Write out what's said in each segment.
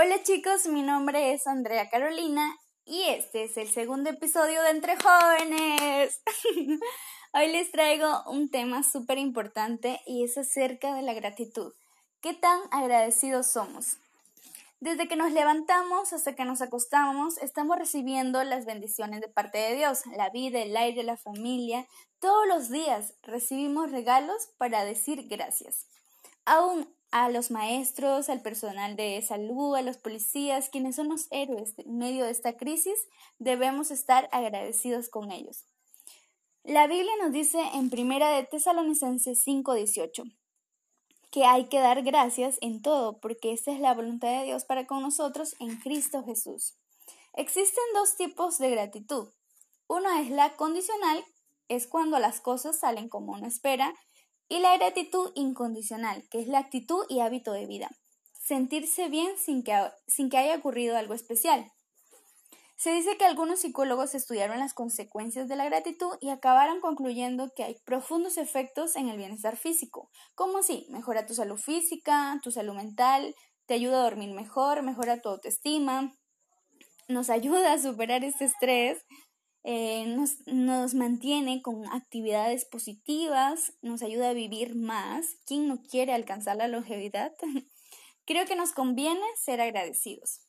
Hola chicos, mi nombre es Andrea Carolina y este es el segundo episodio de Entre Jóvenes. Hoy les traigo un tema súper importante y es acerca de la gratitud. ¿Qué tan agradecidos somos? Desde que nos levantamos hasta que nos acostamos, estamos recibiendo las bendiciones de parte de Dios, la vida, el aire, la familia. Todos los días recibimos regalos para decir gracias. Aún a los maestros, al personal de salud, a los policías, quienes son los héroes en medio de esta crisis, debemos estar agradecidos con ellos. La Biblia nos dice en Primera de Tesalonicenses 5:18 que hay que dar gracias en todo, porque esta es la voluntad de Dios para con nosotros en Cristo Jesús. Existen dos tipos de gratitud. Una es la condicional, es cuando las cosas salen como uno espera, y la gratitud incondicional, que es la actitud y hábito de vida. Sentirse bien sin que, sin que haya ocurrido algo especial. Se dice que algunos psicólogos estudiaron las consecuencias de la gratitud y acabaron concluyendo que hay profundos efectos en el bienestar físico, como si mejora tu salud física, tu salud mental, te ayuda a dormir mejor, mejora tu autoestima, nos ayuda a superar este estrés, eh, nos, nos, mantiene con actividades positivas, nos ayuda a vivir más. ¿Quién no quiere alcanzar la longevidad? Creo que nos conviene ser agradecidos.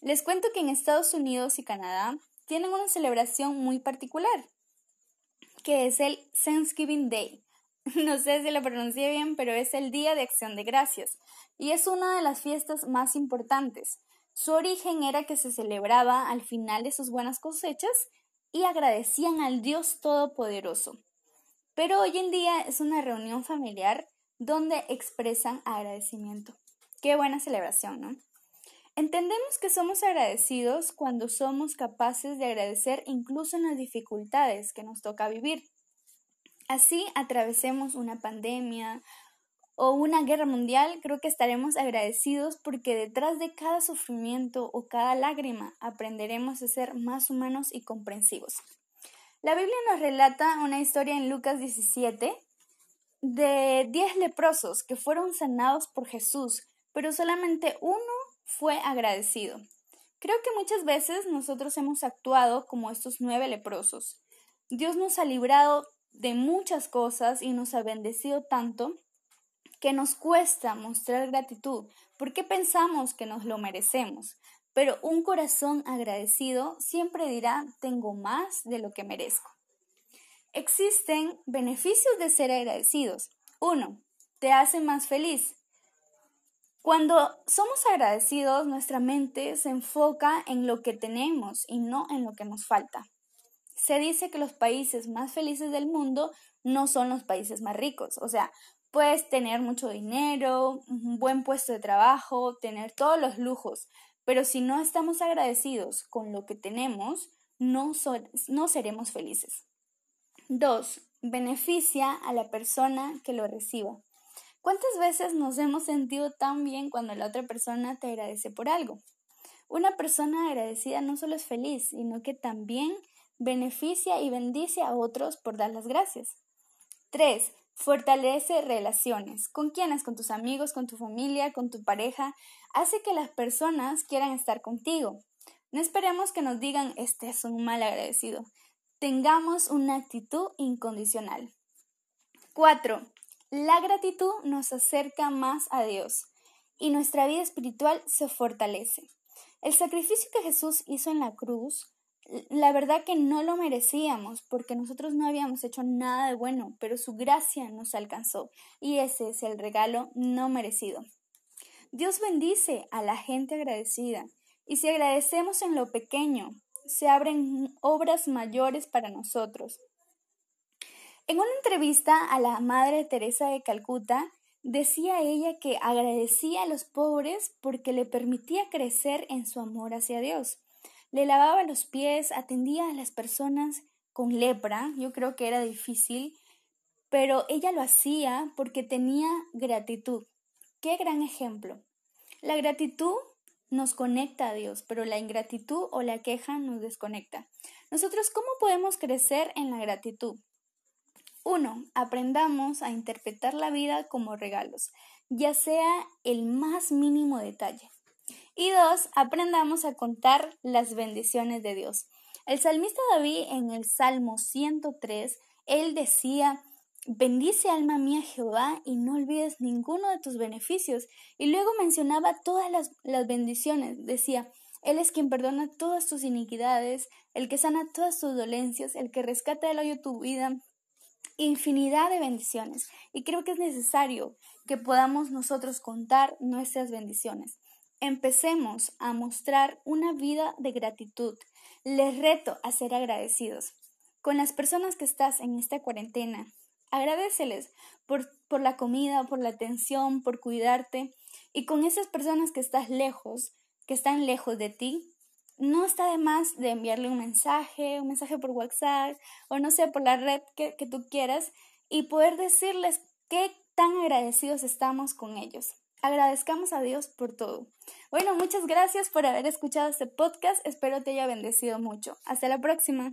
Les cuento que en Estados Unidos y Canadá tienen una celebración muy particular, que es el Thanksgiving Day. No sé si lo pronuncié bien, pero es el Día de Acción de Gracias y es una de las fiestas más importantes. Su origen era que se celebraba al final de sus buenas cosechas y agradecían al Dios Todopoderoso. Pero hoy en día es una reunión familiar donde expresan agradecimiento. Qué buena celebración, ¿no? Entendemos que somos agradecidos cuando somos capaces de agradecer incluso en las dificultades que nos toca vivir. Así atravesemos una pandemia, o una guerra mundial, creo que estaremos agradecidos porque detrás de cada sufrimiento o cada lágrima aprenderemos a ser más humanos y comprensivos. La Biblia nos relata una historia en Lucas 17 de 10 leprosos que fueron sanados por Jesús, pero solamente uno fue agradecido. Creo que muchas veces nosotros hemos actuado como estos nueve leprosos. Dios nos ha librado de muchas cosas y nos ha bendecido tanto que nos cuesta mostrar gratitud porque pensamos que nos lo merecemos, pero un corazón agradecido siempre dirá tengo más de lo que merezco. Existen beneficios de ser agradecidos. Uno, te hace más feliz. Cuando somos agradecidos, nuestra mente se enfoca en lo que tenemos y no en lo que nos falta. Se dice que los países más felices del mundo no son los países más ricos. O sea, Puedes tener mucho dinero, un buen puesto de trabajo, tener todos los lujos, pero si no estamos agradecidos con lo que tenemos, no, no seremos felices. 2. Beneficia a la persona que lo reciba. ¿Cuántas veces nos hemos sentido tan bien cuando la otra persona te agradece por algo? Una persona agradecida no solo es feliz, sino que también beneficia y bendice a otros por dar las gracias. 3. Fortalece relaciones. ¿Con quiénes? Con tus amigos, con tu familia, con tu pareja. Hace que las personas quieran estar contigo. No esperemos que nos digan, este es un mal agradecido. Tengamos una actitud incondicional. 4. La gratitud nos acerca más a Dios y nuestra vida espiritual se fortalece. El sacrificio que Jesús hizo en la cruz la verdad que no lo merecíamos porque nosotros no habíamos hecho nada de bueno, pero su gracia nos alcanzó y ese es el regalo no merecido. Dios bendice a la gente agradecida y si agradecemos en lo pequeño, se abren obras mayores para nosotros. En una entrevista a la Madre Teresa de Calcuta, decía ella que agradecía a los pobres porque le permitía crecer en su amor hacia Dios le lavaba los pies, atendía a las personas con lepra, yo creo que era difícil, pero ella lo hacía porque tenía gratitud. Qué gran ejemplo. La gratitud nos conecta a Dios, pero la ingratitud o la queja nos desconecta. Nosotros, ¿cómo podemos crecer en la gratitud? Uno, aprendamos a interpretar la vida como regalos, ya sea el más mínimo detalle. Y dos, aprendamos a contar las bendiciones de Dios. El salmista David en el Salmo 103, él decía, Bendice alma mía Jehová y no olvides ninguno de tus beneficios. Y luego mencionaba todas las, las bendiciones. Decía, Él es quien perdona todas tus iniquidades, el que sana todas tus dolencias, el que rescata del hoyo tu vida. Infinidad de bendiciones. Y creo que es necesario que podamos nosotros contar nuestras bendiciones. Empecemos a mostrar una vida de gratitud. Les reto a ser agradecidos. Con las personas que estás en esta cuarentena, agradeceles por, por la comida, por la atención, por cuidarte. Y con esas personas que estás lejos, que están lejos de ti, no está de más de enviarle un mensaje, un mensaje por WhatsApp o no sé, por la red que, que tú quieras y poder decirles qué tan agradecidos estamos con ellos. Agradezcamos a Dios por todo. Bueno, muchas gracias por haber escuchado este podcast. Espero te haya bendecido mucho. Hasta la próxima.